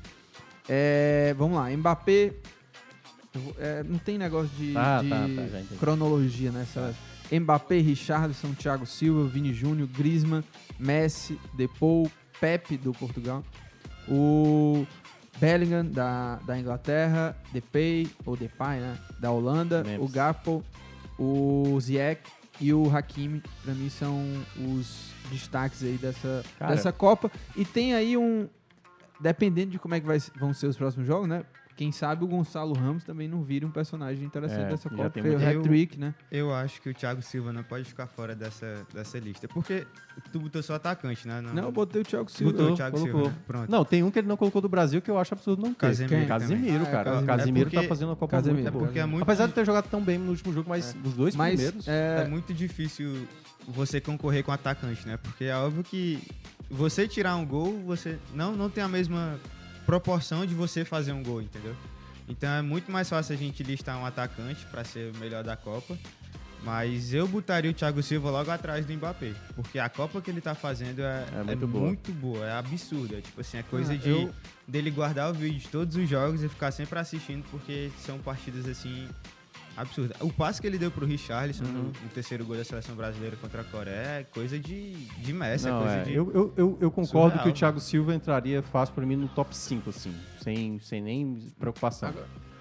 É, vamos lá, Mbappé. é, não tem negócio de, Tá, de tá, tá, cronologia nessa. Mbappé, Richarlison, Thiago Silva, Vini Júnior, Griezmann, Messi, Depou, Pepe do Portugal, o Bellingham da, da Inglaterra, Depay, ou Depay, né? Da Holanda, Memphis. o Gapo, o Ziyech e o Hakimi, pra mim são os destaques aí dessa, Cara. dessa Copa. E tem aí um. Dependendo de como é que vai, vão ser os próximos jogos, né? Quem sabe o Gonçalo Ramos também não vira um personagem interessante É, dessa Copa. Fez o hat-trick, né? Eu acho que o Thiago Silva não pode ficar fora dessa, dessa lista. Porque tu botou só atacante, né? Não, eu botei o Thiago Silva. Botou o Thiago colocou. Silva. né? Pronto. Não, tem um que ele não colocou do Brasil que eu acho absurdo não ter. Casemiro Quem? Casemiro, cara. Ah, é, o Casemiro. Casemiro É tá porque- fazendo uma Copa Casemiro. muito É boa. porque é muito Apesar de ter jogado tão bem no último jogo, mas os dois Mas primeiros... é, É muito difícil você concorrer com atacante, né? Porque é óbvio que você tirar um gol, você não, não tem a mesma proporção de você fazer um gol, entendeu? Então é muito mais fácil a gente listar um atacante para ser o melhor da Copa. Mas eu botaria o Thiago Silva logo atrás do Mbappé. Porque a Copa que ele tá fazendo é, É é muito muito, boa. boa. é absurda. Tipo assim, é coisa Ah, de eu- dele guardar o vídeo de todos os jogos e ficar sempre assistindo, porque são partidas assim absurdas. O passe que ele deu pro Richarlison Uhum. no, no terceiro gol da seleção brasileira contra a Coreia é coisa de, de Messi, Não, é coisa é. de. eu, eu, eu, eu concordo surreal. que o Thiago Silva entraria fácil pra mim no top 5, assim, sem, sem nem preocupação.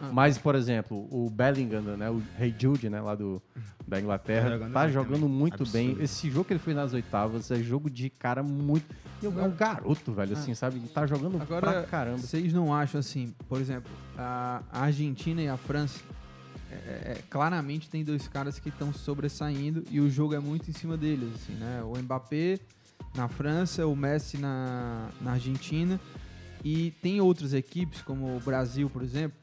ah. Mas, por exemplo, o Bellingham, né, o Rei Jude, né, lá do, da Inglaterra, Tá jogando tá muito jogando também. muito Absurdo. bem. Esse jogo que ele fez nas oitavas é jogo de cara muito... É um garoto, velho, assim, sabe? Ele tá jogando Agora, pra caramba. vocês não acham assim, por exemplo, a Argentina e a França, é, é, claramente tem dois caras que estão sobressaindo e o jogo é muito em cima deles, assim, né? O Mbappé na França, o Messi na, na Argentina e tem outras equipes, como o Brasil, por exemplo,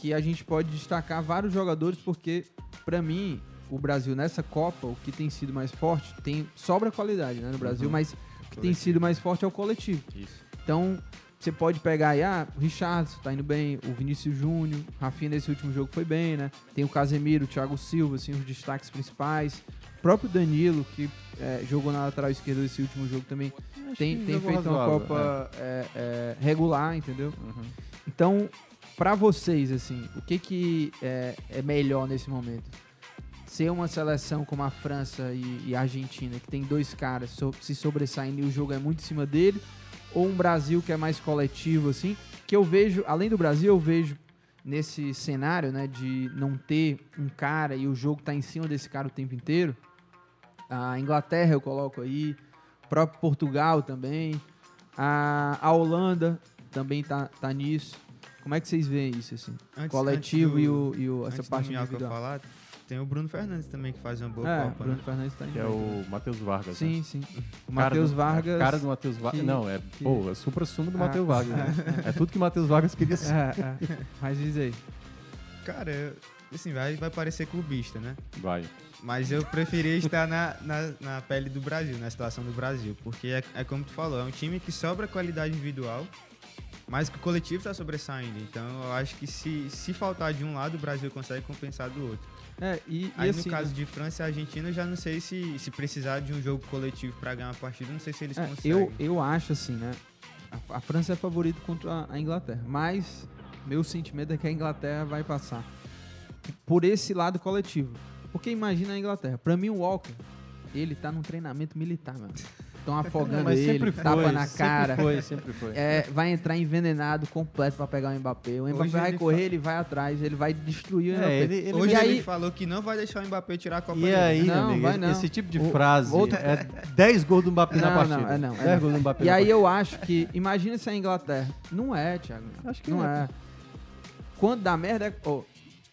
que a gente pode destacar vários jogadores porque, pra mim, o Brasil nessa Copa, o que tem sido mais forte, tem sobra qualidade, né, no Brasil, Uhum. mas o que tem sido mais forte é o coletivo. Isso. Então, você pode pegar aí, ah, o Richardson tá indo bem, o Vinícius Júnior, Rafinha nesse último jogo foi bem, né? Tem o Casemiro, o Thiago Silva, assim, os destaques principais. O próprio Danilo, que é, jogou na lateral esquerda nesse último jogo também, tem, que tem jogou feito uma razoável, Copa é, é, regular, entendeu? Uhum. Então, pra vocês, assim, o que que é, é melhor nesse momento? Ser uma seleção como a França e, e a Argentina, que tem dois caras so- se sobressaindo e o jogo é muito em cima dele, ou um Brasil que é mais coletivo, assim, que eu vejo, além do Brasil, eu vejo nesse cenário, né, de não ter um cara e o jogo tá em cima desse cara o tempo inteiro, a Inglaterra eu coloco aí, o próprio Portugal também, a, a Holanda também tá, tá nisso. Como é que vocês veem isso, assim? Antes- Coletivo antes e, do- o, e o, essa parte individual. falar, tem o Bruno Fernandes também que faz uma boa É, Copa, Bruno né? Fernandes tá Que é o Matheus Vargas. Sim, né? sim. O Matheus Vargas. Cara do Matheus Vargas. que- Não, é, que- pô, é supra sumo do Ah, Matheus Vargas. né? É tudo que o Matheus Vargas queria ser. É, é. Mas diz aí. Cara, assim, vai, vai parecer clubista, né? Vai. Mas eu preferia estar na, na, na pele do Brasil, na situação do Brasil. Porque é, é como tu falou, é um time que sobra qualidade individual, mas que o coletivo está sobressaindo. Então eu acho que se, se faltar de um lado, o Brasil consegue compensar do outro. É, e, e Aí assim, no caso né? de França e Argentina, eu já não sei se, se precisar de um jogo coletivo para ganhar uma partida, não sei se eles É, conseguem. eu, eu acho assim, né? A, a França é favorito contra a, a Inglaterra, mas meu sentimento é que a Inglaterra vai passar por esse lado coletivo. Porque imagina a Inglaterra. Pra mim, o Walker, ele tá num treinamento militar, mano. Estão afogando mas ele, sempre foi, tapa na sempre cara. foi, sempre foi. É, vai entrar envenenado completo pra pegar o Mbappé. O Mbappé Hoje vai ele correr, fa- ele vai atrás, ele vai destruir o É, Mbappé. ele- ele- Hoje ele aí, falou que não vai deixar o Mbappé tirar a Copa E dele. aí, Não, amigo, vai não. esse tipo de O- frase outra- é 10 gols do Mbappé na Não, partida. não, é não. 10 É gols do. Mbappé E na aí partida. eu acho que. Imagina se é a Inglaterra. Não é, Thiago. Acho que não é. é. Quando dá merda é. ó,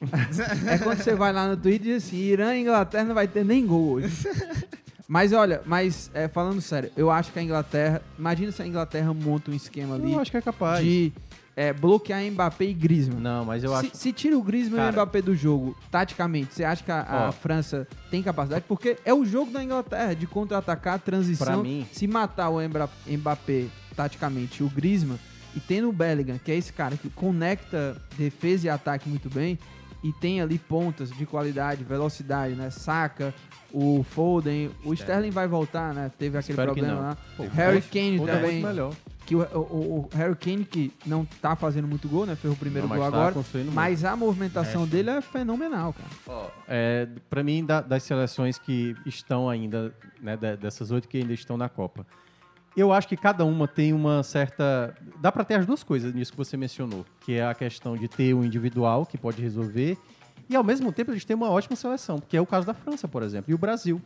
é quando você vai lá no Twitter e diz assim: Irã e Inglaterra não vai ter nem gol hoje. Mas olha, mas é, falando sério, eu acho que a Inglaterra. Imagina se a Inglaterra monta um esquema ali Eu acho que é capaz. de é, bloquear Mbappé e Griezmann. Não, mas eu se, acho... se tira o Griezmann e o Cara. Mbappé do jogo, taticamente, você acha que a, a. França tem capacidade? Porque é o jogo da Inglaterra, de contra-atacar, transição. Pra mim- Se matar o Mbappé, taticamente, e o Griezmann, e tendo o Bellingham, que é esse cara que conecta defesa e ataque muito bem, e tem ali pontas de qualidade, velocidade, né? Saca, o Foden, o Sterling vai voltar, né? Teve aquele Espero problema lá. Pô, Harry Foden- Kane Foden é também. melhor. Que o, o- o Harry Kane, que não tá fazendo muito gol, né? Fez o primeiro Não, mas gol tá agora. Mas a movimentação dele é fenomenal, cara. É, para mim, da- das seleções que estão ainda, né, dessas oito que ainda estão na Copa, eu acho que cada uma tem uma certa. Dá pra ter as duas coisas nisso que você mencionou, que é a questão de ter um individual que pode resolver e ao mesmo tempo eles têm uma ótima seleção, que é o caso da França, por exemplo, e o Brasil.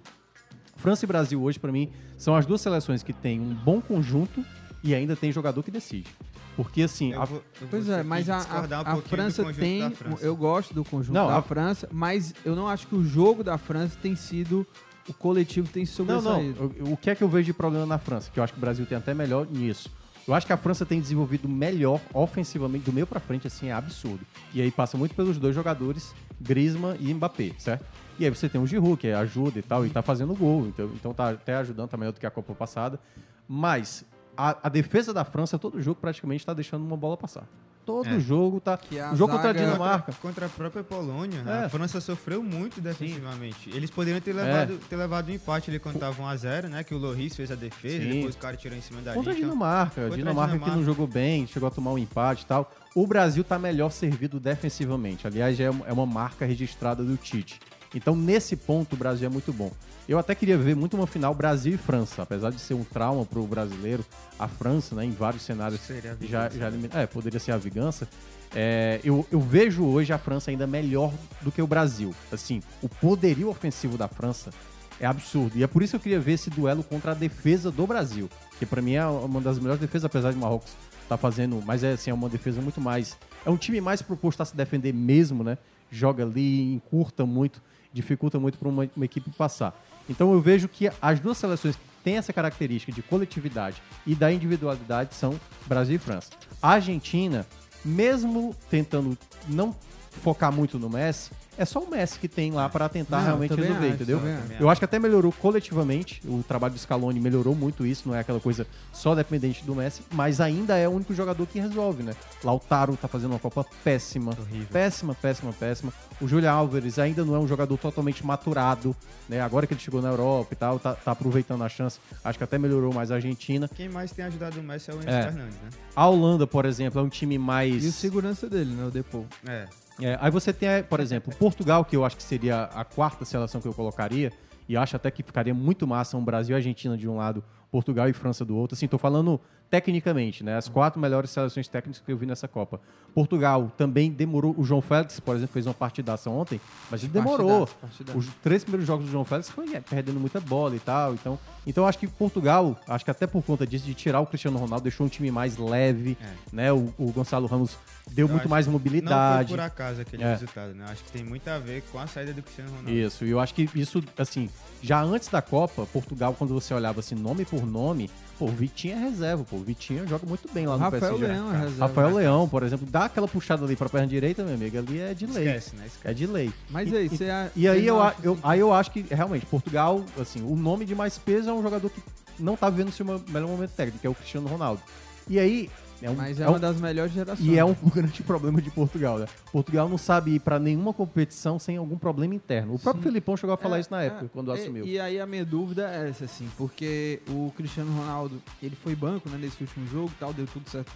França e Brasil hoje, pra mim, são as duas seleções que têm um bom conjunto e ainda tem jogador que decide. Porque assim, Eu a- vou- eu Pois é, mas a, discordar um a- a França tem. França. Eu gosto do conjunto Não, da a- França, mas eu não acho que o jogo da França tem sido. O coletivo tem se Não, não. sobressaído. O, o que é que eu vejo de problema na França? Que eu acho que o Brasil tem até melhor nisso. Eu acho que a França tem desenvolvido melhor ofensivamente, do meio pra frente, assim, é absurdo. E aí passa muito pelos dois jogadores, Griezmann e Mbappé, certo? E aí você tem o Giroud, que ajuda e tal, e tá fazendo gol, então, então tá até ajudando, tá melhor do que a Copa passada. Mas a, a defesa da França, todo jogo praticamente tá deixando uma bola passar. Todo É. jogo tá... Que a O jogo contra a zaga- Dinamarca... Contra a própria Polônia, É. a França sofreu muito defensivamente. Eles poderiam ter levado, ter levado um empate ali quando tava 1x0, né? Que o Loris fez a defesa, Sim. depois o cara tirou em cima da Contra a linha. Dinamarca. Contra a Dinamarca que Dinamarca. não jogou bem, chegou a tomar um empate e tal. O Brasil tá melhor servido defensivamente. Aliás, é é uma marca registrada do Tite. Então, nesse ponto, o Brasil é muito bom. Eu até queria ver muito uma final Brasil e França. Apesar de ser um trauma pro brasileiro, a França, né, em vários cenários, já, já né? É, poderia ser a vingança. É, eu, eu vejo hoje a França ainda melhor do que o Brasil. Assim, o poderio ofensivo da França é absurdo. E é por isso que eu queria ver esse duelo contra a defesa do Brasil. Que pra mim é uma das melhores defesas, apesar de Marrocos tá fazendo. Mas é assim, é uma defesa muito mais. É um time mais proposto a se defender mesmo, né? Joga ali, encurta muito, dificulta muito para uma, uma equipe passar. Então eu vejo que as duas seleções que têm essa característica de coletividade e da individualidade são Brasil e França. A Argentina, mesmo tentando não focar muito no Messi, é só o Messi que tem lá para tentar Não, realmente resolver, acho, entendeu? Eu acho que até melhorou coletivamente, o trabalho do Scaloni melhorou muito isso, não é aquela coisa só dependente do Messi, mas ainda é o único jogador que resolve, né? Lautaro tá fazendo uma Copa péssima, péssima, péssima, péssima. O Júlio Álvares ainda não é um jogador totalmente maturado, né? Agora que ele chegou na Europa e tal, tá, tá aproveitando a chance, acho que até melhorou mais a Argentina. Quem mais tem ajudado o Messi é o Enzo É. Fernandes, né? A Holanda, por exemplo, é um time mais... E o segurança dele, né? O Depou. É. É, aí você tem, por exemplo, Portugal, que eu acho que seria a quarta seleção que eu colocaria, e acho até que ficaria muito massa um Brasil e Argentina de um lado, Portugal e França do outro. Assim, tô falando tecnicamente, né? As quatro melhores seleções técnicas que eu vi nessa Copa. Portugal também demorou. O João Félix, por exemplo, fez uma partidaça ontem, mas ele demorou. Partidaço, partidaço. Os três primeiros jogos do João Félix foi é, perdendo muita bola e tal. Então, então eu acho que Portugal, acho que até por conta disso, de tirar o Cristiano Ronaldo, deixou um time mais leve, né? O, o Gonçalo Ramos deu Eu muito mais mobilidade. Não foi por acaso aquele É. resultado, né? Acho que tem muito a ver com a saída do Cristiano Ronaldo. Isso, e eu acho que isso, assim, já antes da Copa, Portugal, quando você olhava assim, nome por nome, pô, o Vitinho é reserva, pô, o Vitinho joga muito bem lá no Rafael PSG. Leão é reserva. Rafael Leão, por exemplo, dá aquela puxada ali pra perna direita, meu amigo, ali é de lei. Esquece, né? Esquece. É de lei. Mas e, aí, e- você a- E aí eu, eu- assim- aí eu acho que, realmente, Portugal, assim, o nome de mais peso é um jogador que não tá vivendo o seu melhor momento técnico, que é o Cristiano Ronaldo. E aí... É um, Mas é, é uma um- das melhores gerações. e é um grande problema de Portugal, né? Portugal não sabe ir pra nenhuma competição sem algum problema interno. O próprio Sim. Felipão chegou a falar É, isso na época, é. quando E- assumiu. E aí a minha dúvida é essa, assim, porque o Cristiano Ronaldo, ele foi banco, né, nesse último jogo e tal, deu tudo certo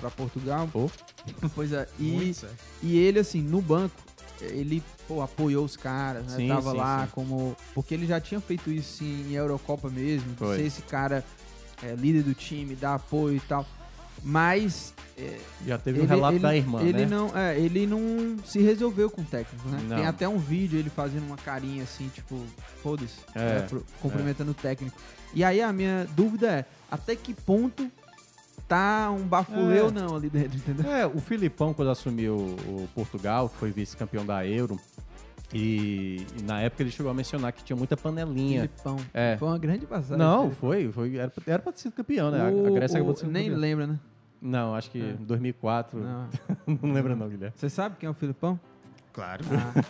pra Portugal. Pois é, e, e ele, assim, no banco, ele pô, apoiou os caras, né? Sim, Tava sim, lá sim. como. Porque ele já tinha feito isso em Eurocopa mesmo, Foi. ser esse cara é, líder do time, dar apoio e tal. Mas. é, Já teve o relato da irmã, ele né? Não, é, ele não se resolveu com o técnico, né? Não. Tem até um vídeo ele fazendo uma carinha assim, tipo, foda-se, É, né, pro- cumprimentando o técnico. E aí a minha dúvida é, até que ponto tá um bafulê É. ou não ali dentro, entendeu? É, o Filipão, quando assumiu o Portugal, que foi vice-campeão da Euro, e, e na época ele chegou a mencionar que tinha muita panelinha. Filipão. É. Foi uma grande passagem. Não, Felipe. foi, foi era, era pra ter sido campeão, né? A- O- a Grécia acabou o- de ser Nem lembra, né? Não, acho que É. em 2004. Não. Não, lembra não, Guilherme. Você sabe quem é o Filipão? Claro.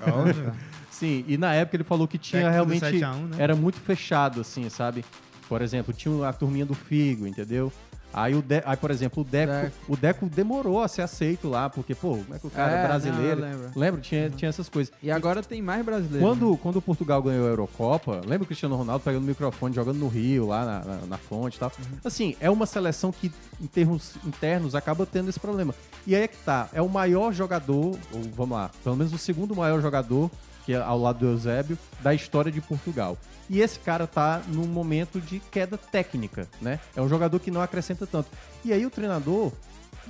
Ah, Óbvio. Sim, e na época ele falou que tinha realmente 7 a 1, né? era muito fechado assim, sabe? Por exemplo, tinha a turminha do Figo, entendeu? Aí, o De- aí por exemplo, o Deco, Deco. o Deco demorou a ser aceito lá, porque, pô, como é que o cara É, é não, brasileiro? eu lembro. Tinha, tinha essas coisas. E agora tem mais brasileiro. Quando, quando o Portugal ganhou a Eurocopa, lembra o Cristiano Ronaldo pegando o microfone, jogando no Rio, lá na, na, na fonte e tal? Uhum. Assim, é uma seleção que, em termos internos, acaba tendo esse problema. E aí é que tá, é o maior jogador, ou vamos lá, pelo menos o segundo maior jogador, que é ao lado do Eusébio, da história de Portugal. E esse cara tá num momento de queda técnica, né? É um jogador que não acrescenta tanto. E aí o treinador,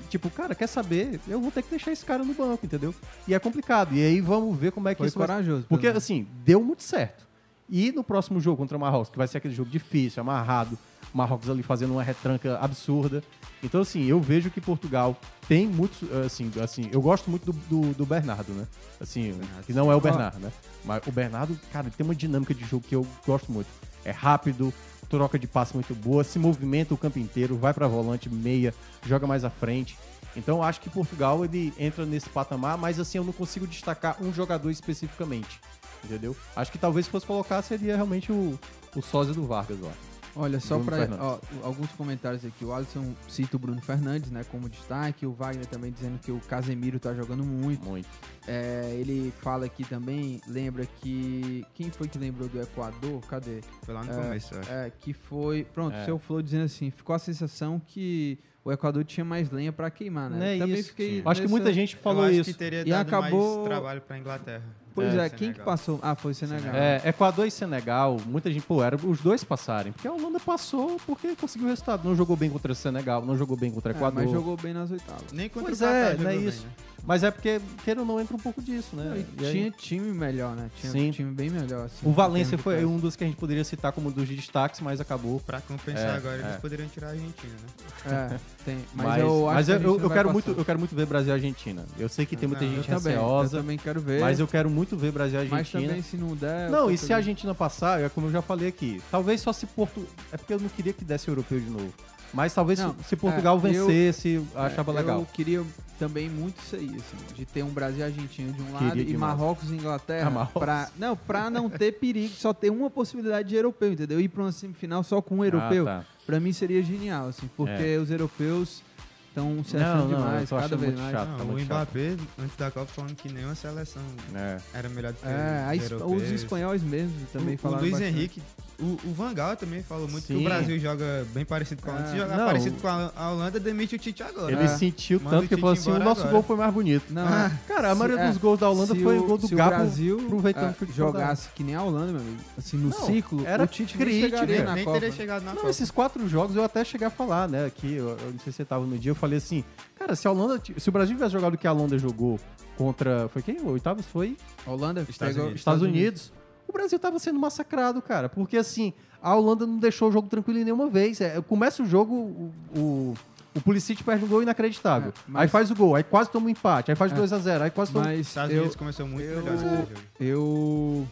tipo, cara, quer saber? Eu vou ter que deixar esse cara no banco, entendeu? E é complicado. E aí vamos ver como é que Foi isso vai- corajoso, pelo Porque, assim, deu muito certo. E no próximo jogo contra o Marrocos, que vai ser aquele jogo difícil, amarrado, o Marrocos ali fazendo uma retranca absurda. Então, assim, eu vejo que Portugal tem muitos, assim, assim eu gosto muito do, do, do Bernardo, né? Assim, que não é o Bernardo, né? Mas o Bernardo, cara, ele tem uma dinâmica de jogo que eu gosto muito. É rápido, troca de passe muito boa, se movimenta o campo inteiro, vai pra volante, meia, joga mais à frente. Então, acho que Portugal, ele entra nesse patamar, mas assim, eu não consigo destacar um jogador especificamente. Entendeu? Acho que talvez se fosse colocar, seria realmente o, o sósia do Vargas lá. Olha, só para alguns comentários aqui. O Alisson cita o Bruno Fernandes, né, como destaque. O Wagner também dizendo que o Casemiro tá jogando muito. Muito. É, ele fala aqui também, lembra que. Quem foi que lembrou do Equador? Cadê? Foi lá no É, começo, eu acho. É, que foi. Pronto, É. o seu falou dizendo assim: ficou a sensação que o Equador tinha mais lenha pra queimar, né? Não é também isso. fiquei. Acho que muita gente falou eu acho isso. que teria E dado acabou- mais trabalho pra Inglaterra. Pois É, é, quem que passou? Ah, foi o Senegal. É, Equador e Senegal, muita gente, pô, era os dois passarem. Porque a Holanda passou porque conseguiu o resultado. Não jogou bem contra o Senegal, não jogou bem contra o É, Equador. mas jogou bem nas oitavas. Nem contra Pois o Catar é, jogou não é bem, isso. né? Mas é porque, queira ou não, entra um pouco disso, né? E E aí- tinha time melhor, né? Tinha Sim. um time bem melhor. Assim, o Valência foi um dos que a gente poderia citar como um dos destaques, mas acabou. Pra compensar É, agora, é. eles poderiam tirar a Argentina, né? É, tem. Mas, Mas, eu acho mas eu, eu, eu quero passar. muito, eu quero muito ver Brasil e Argentina. Eu sei que tem muita Não, gente eu também, receosa, eu também quero ver. mas eu quero muito ver Brasil e Mas Argentina. também se não der. eu Não, e se a. Argentina passar, é como eu já falei aqui, talvez só se Porto. É porque eu não queria que desse europeu de novo. Mas talvez Não, se, se Portugal é, vencesse, eu achava É, legal. Eu queria também muito isso aí, assim, de ter um Brasil e Argentina de um lado Queria e demais. Marrocos e Inglaterra. Ah, Marrocos. Pra, não, pra não ter perigo, só ter uma possibilidade de europeu, entendeu? Ir pra uma semifinal só com um europeu. Ah, tá. Pra mim seria genial, assim, porque É. os europeus estão se Não, achando não, eu demais, tô cada achando vez muito mais. chato. Não, tá o muito Mbappé, antes da Copa, falando que nenhuma seleção É. era melhor do que É, a os espanhóis mesmo também o, o falaram Luiz bastante. Henrique, o, o Van Gaal também falou muito que Sim. o Brasil joga bem parecido com a Holanda. É. Se jogar Não, parecido com a, Holanda, demite o Tite agora. Ele É. sentiu Manda tanto que falou assim: o nosso agora. gol foi mais bonito. Não, Ah, cara, a maioria é, dos gols da Holanda foi o- gol do se o Gabo Brasil aproveitando ah, jogasse que nem a Holanda, meu amigo, assim, no Não, ciclo, era o Tite crítico, nem chegaria né? na nem Copa. teria chegado na Não, Copa. esses quatro jogos eu até cheguei a falar, né? Que eu, eu não sei se você tava no dia, eu falei assim, cara, se a Holanda, se o Brasil tivesse jogado o que a Holanda jogou contra, foi quem? O oitavos foi A Holanda Estados pegou Unidos. Estados Unidos. O Brasil tava sendo massacrado, cara, porque assim, a Holanda não deixou o jogo tranquilo em nenhuma vez. É, começa o jogo, o, o, o Pulisic perde um gol inacreditável. É, mas- Aí faz o gol, aí quase toma um empate, aí faz É. 2 a 0 aí quase toma... Mas Estados eu, Unidos começou muito eu- melhor esse jogo. eu,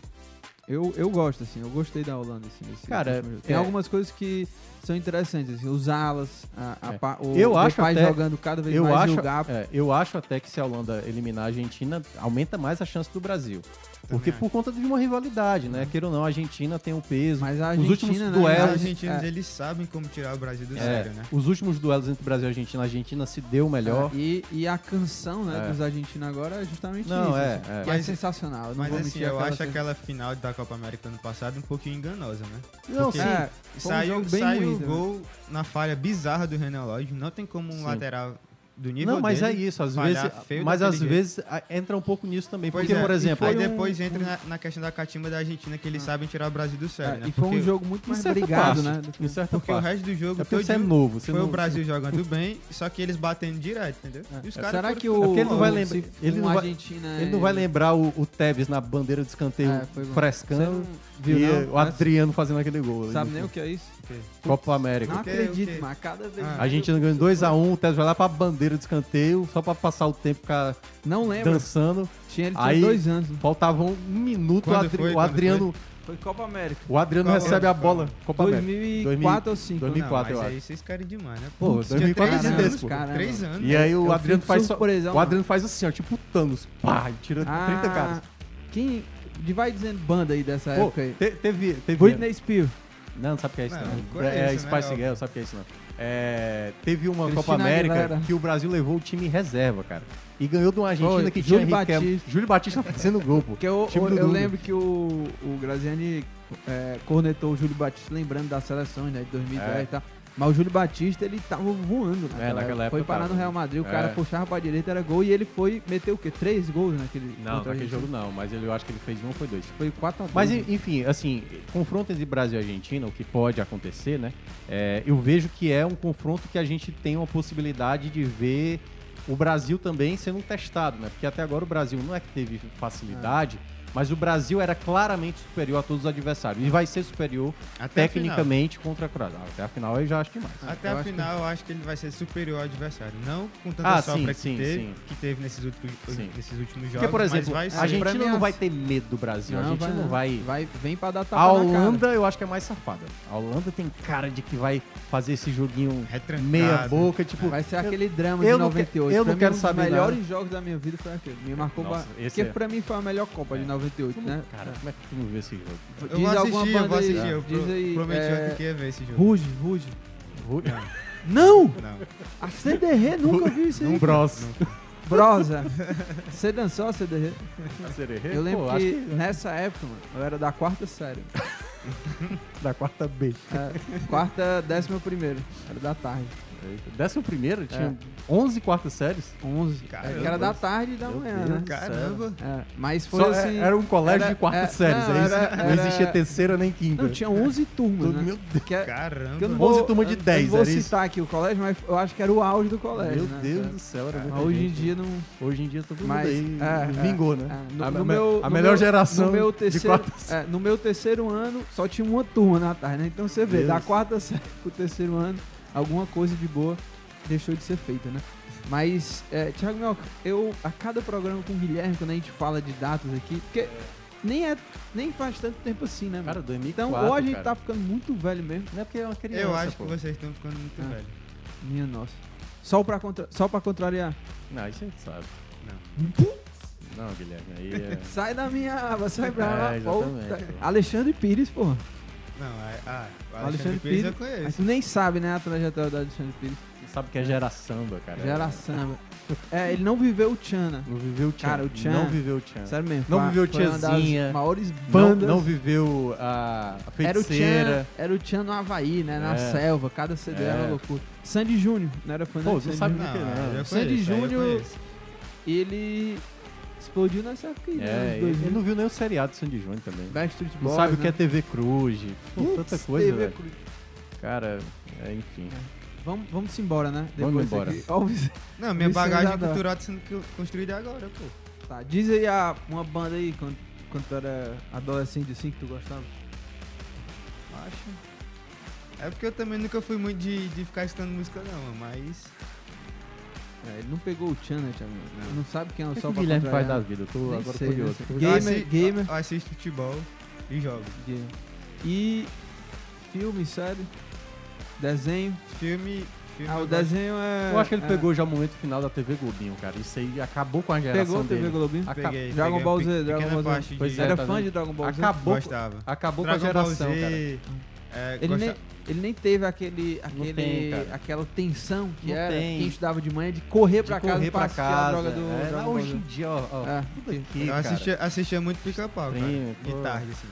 eu, eu gosto, assim, eu gostei da Holanda, assim, nesse Cara. Tem é- algumas coisas que são interessantes, assim, os a É. o Eu acho até- jogando cada vez Eu mais acho, o é, eu acho até que se a Holanda eliminar a Argentina, aumenta mais a chance do Brasil. Porque por conta de uma rivalidade, né? Queira ou não, a Argentina tem um peso. Mas a Os Argentina, últimos né, Os duelos- argentinos, é. eles sabem como tirar o Brasil do É, sério, né? Os últimos duelos entre Brasil e Argentina, a Argentina se deu melhor. É, e, e a canção né, É. dos argentinos agora é justamente Não, isso. é, assim, é. Que é Mas- sensacional. eu não Mas vou assim, eu acho aquela final da Copa América ano passado um pouquinho enganosa, né? Não, Porque sim. É, foi um Saiu, o também. gol na falha bizarra do Renan Lodge. Não tem como um Sim. lateral do nível Não, mas é dele, isso, às vezes, feio mas às jeito. vezes a- entra um pouco nisso também, Pois porque é, por exemplo, aí um- depois entra na, na questão da catimba da Argentina, que eles sabem tirar o Brasil do sério, É, né? e foi um jogo muito mais brigado, né? em certa Porque o parte. resto do jogo É você é novo, foi não- o Brasil jogando bem, só que eles batendo direto, entendeu? E os caras Será foram que o- É ele não vai lembrar. um Ele não vai, Argentina ele não é- vai lembrar o, o Tevez na bandeira de escanteio É. Você frescando e o Adriano fazendo aquele gol. Sabe nem o que é isso? Copa América. Não quê? acredito, O quê? mas cada vez. Ah. A Argentina ganhou 2x1, o Tevez vai lá pra bandeira de escanteio, só pra passar o tempo ficar Não lembro. dançando. Tinha, ele Aí dois anos. né? faltavam um minuto, o, Adri- foi? o Adriano. Foi Copa América. O Adriano Qual recebe ano? a bola. Copa América. 2004 ou 5. 2004, não, eu mas acho. aí vocês querem demais, né? Pô, Putz, 2004 tinha é três desse, pô. anos, Caramba. Três anos. E aí o Eu Adriano faz só, o Adriano faz assim, ó, tipo Thanos, pá, e tira 30 caras. Quem. de- Vai dizendo banda aí dessa Pô, época aí. te- teve, teve Britney Spears. Não, não sabe o que é isso Não, não. não é conheço, né, Spice óbvio. Girl, sabe o que é isso não. É, teve uma Cristina Copa América Aguilera. que o Brasil levou o time em reserva, cara. E ganhou de uma Argentina Foi, que Júlio tinha Riquelme. Batista. Júlio Batista fazendo gol, pô. Porque eu, Time eu, eu lembro que o, o Graziani é, cornetou o Júlio Batista, lembrando das seleções né, de 2010 É. e tal. Mas o Júlio Batista, ele tava voando naquela, naquela época. Foi parar tava. no Real Madrid, o cara É. puxava pra direita, era gol, e ele foi, meteu o quê? Três gols naquele Não, naquele jogo não, mas ele, eu acho que ele fez um ou foi dois. Foi 4 a 2 Mas né? enfim, assim, confronto entre Brasil e Argentina, o que pode acontecer, né? é, eu vejo que é um confronto que a gente tem uma possibilidade de ver o Brasil também sendo testado, né? Porque até agora o Brasil não é que teve facilidade, mas o Brasil era claramente superior a todos os adversários. E vai ser superior Até tecnicamente contra a Croácia. Até a final eu já acho demais. Até Eu a acho final, eu acho que ele vai ser superior ao adversário. Não com tanta Ah, sobra sim, que, sim, teve, sim. que teve nesses últimos, nesses últimos jogos. Porque, por mas exemplo, vai a. Pra Argentina mim, não as- vai ter medo do Brasil. a Não, Argentina não vai. vai. Vem pra dar tapa A na cara. Holanda eu acho que é mais safada. A Holanda tem cara de que vai fazer esse joguinho Retrancado. meia boca, tipo. Vai ser aquele drama eu de não que- 98. eu Pra não quero um dos saber melhores jogos da minha vida foi aquele. Me marcou Nossa, esse Porque é- pra mim foi a melhor Copa de 98, Como- né? Cara, como é que tu não vê esse jogo? Eu Diz vou alguma assistir, eu banda vou aí, assistir. Eu diz pro- aí, prometi é, ontem que ia ver esse jogo. Ruge, Ruge. Ru- Não! Não. A CDR nunca viu isso aí. Um bros. Brosa. Você dançou a CDR? Eu lembro Pô, que, que nessa época, mano, eu era da quarta série. da quarta B. É, quarta, décima primeira. Era da tarde. Décimo primeiro, tinha 11 quartas séries. 11. Caramba. É, que era da tarde e da Meu manhã, Deus né? Caramba. É, mas foi Só assim... é- era um colégio era- de quartas é, séries, não, é isso? era- não existia terceira nem quinta. Não, tinha 11 turmas, né? Meu Deus. Que é- Caramba. eu não 11 vou, turma de eu- eu 10, não vou citar aqui o colégio, mas eu acho que era o auge do colégio, Meu né? Deus do céu, era Mas muita hoje em gente. dia não... Hoje em dia todo mundo Mas, aí é, vingou, né? É, no, a, no meu, a melhor meu- geração no meu terceiro, é, no meu terceiro ano só tinha uma turma na tarde, né? Então você vê, da quarta série pro terceiro ano, alguma coisa de boa deixou de ser feita, né? Mas, é, Thiago Melca, eu, a cada programa com o Guilherme, quando a gente fala de datas aqui, porque nem, é, nem faz tanto tempo assim, né, Cara, mano? 2004, Então, ou a gente cara. tá ficando muito velho mesmo, Não é porque é uma criança, Eu acho pô. que vocês estão ficando muito Ah. velho. minha nossa. Só pra, contra, só pra contrariar. Não, isso a gente sabe. Não. Não, Guilherme, aí é... Sai da minha aba, sai pra É, lá. exatamente, Volta. pô. Alexandre Pires, porra. Não, é- ah, o Alexandre Alexandre Pires eu Pires. Mas conheço. tu nem sabe, né, a trajetória do Alexandre Pires. Você sabe que é gera samba, cara. Gera samba. É, ele não viveu o Tchana. Não viveu o Tchan. Cara, o Tchan- Não viveu o Tchan. Sério mesmo. Não viveu das Tiazinha. maiores Não, bandas. não viveu a, a era o feiticeira. Era o Tchan no Havaí, né? Na É. selva. Cada CD É. era uma loucura. Sandy Júnior, não era fã Pô, não Sandy sabe que não. eu Sandy eu Júnior- conheço. Ele explodiu nessa época aí, É, né? ele, Nos 2000. ele não viu nem o seriado de Sandy Júnior também. Backstreet Não Boys, sabe o né? que é TV Cruz. Pô, tanta coisa, TV velho. Cara, é, enfim. Vamos, vamos embora, né? Vamos Depois embora. aqui. O. Não, minha bagagem cultural tá sendo co- construída agora, pô. Tá, diz aí a, uma banda aí, quando, quando tu era adolescente, assim, que tu gostava. Acho. É porque eu também nunca fui muito de, de ficar escutando música, não, mas. É, ele não pegou o Tchan, né, Thiago? Não. não sabe quem é o O que, que Sol o pra Guilherme faz da vida? Eu tô Nem agora sei, curioso. Gamer, assi- gamer. eu assisto futebol e jogo. Gamer. E filme, série, desenho. Filme. filme Ah, o desenho é... Eu acho que ele é- pegou já o momento final da TV Globinho, cara. Isso aí acabou com a geração Pegou a TV dele. Globinho? Aca- Peguei, Dragon peguei Ball Z, Dragon Ball Z. parte de- Pois é, Era tá fã de Dragon Ball Z? Acabou, Gostava. acabou com a geração, cara. É, Ele gosta- nem, ele nem teve aquele, aquele, tem, aquela tensão que Não era tem. quem estudava de manhã de correr De pra casa correr pra pra assistir a casa. droga do é, Ball hoje em dia, ó, ó É, tudo aqui, Eu cara. assistia, assistia muito pica-pau, cara. De tarde, assim.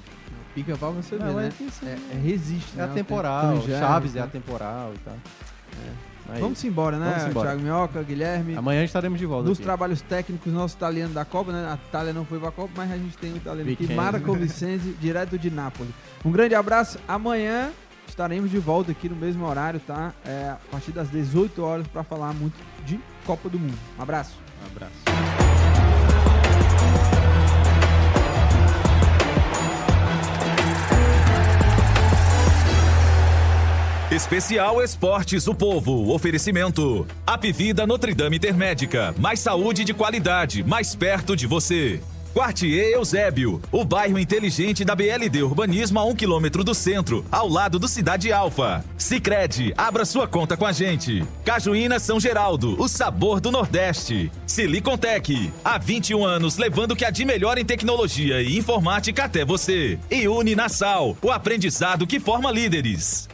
Pica-pau você vê, Não, né? é É, é resiste, É né? O atemporal, Chaves é né? atemporal e tal. É Vamos isso. embora, né? Vamos embora. Thiago Minhoca, Guilherme. Amanhã estaremos de volta Nos aqui. trabalhos técnicos, nosso italiano da Copa, né? A Itália não foi pra Copa, mas a gente tem um italiano aqui, Weekend. Marco Vicenzi, direto de Nápoles. Um grande abraço. Amanhã estaremos de volta aqui no mesmo horário, tá? É, a partir das 18 horas para falar muito de Copa do Mundo. Um abraço. Um abraço. Especial Esportes o Povo. Oferecimento. Apivida Notre Dame Intermédica. Mais saúde de qualidade, mais perto de você. Quartier Eusébio, o bairro inteligente da BLD Urbanismo a um quilômetro do centro, ao lado do Cidade Alfa. Sicredi, abra sua conta com a gente. Cajuína São Geraldo, o sabor do Nordeste. Silicontec, há 21 anos levando o que há de melhor em tecnologia e informática até você. E Uni Nassau, o aprendizado que forma líderes.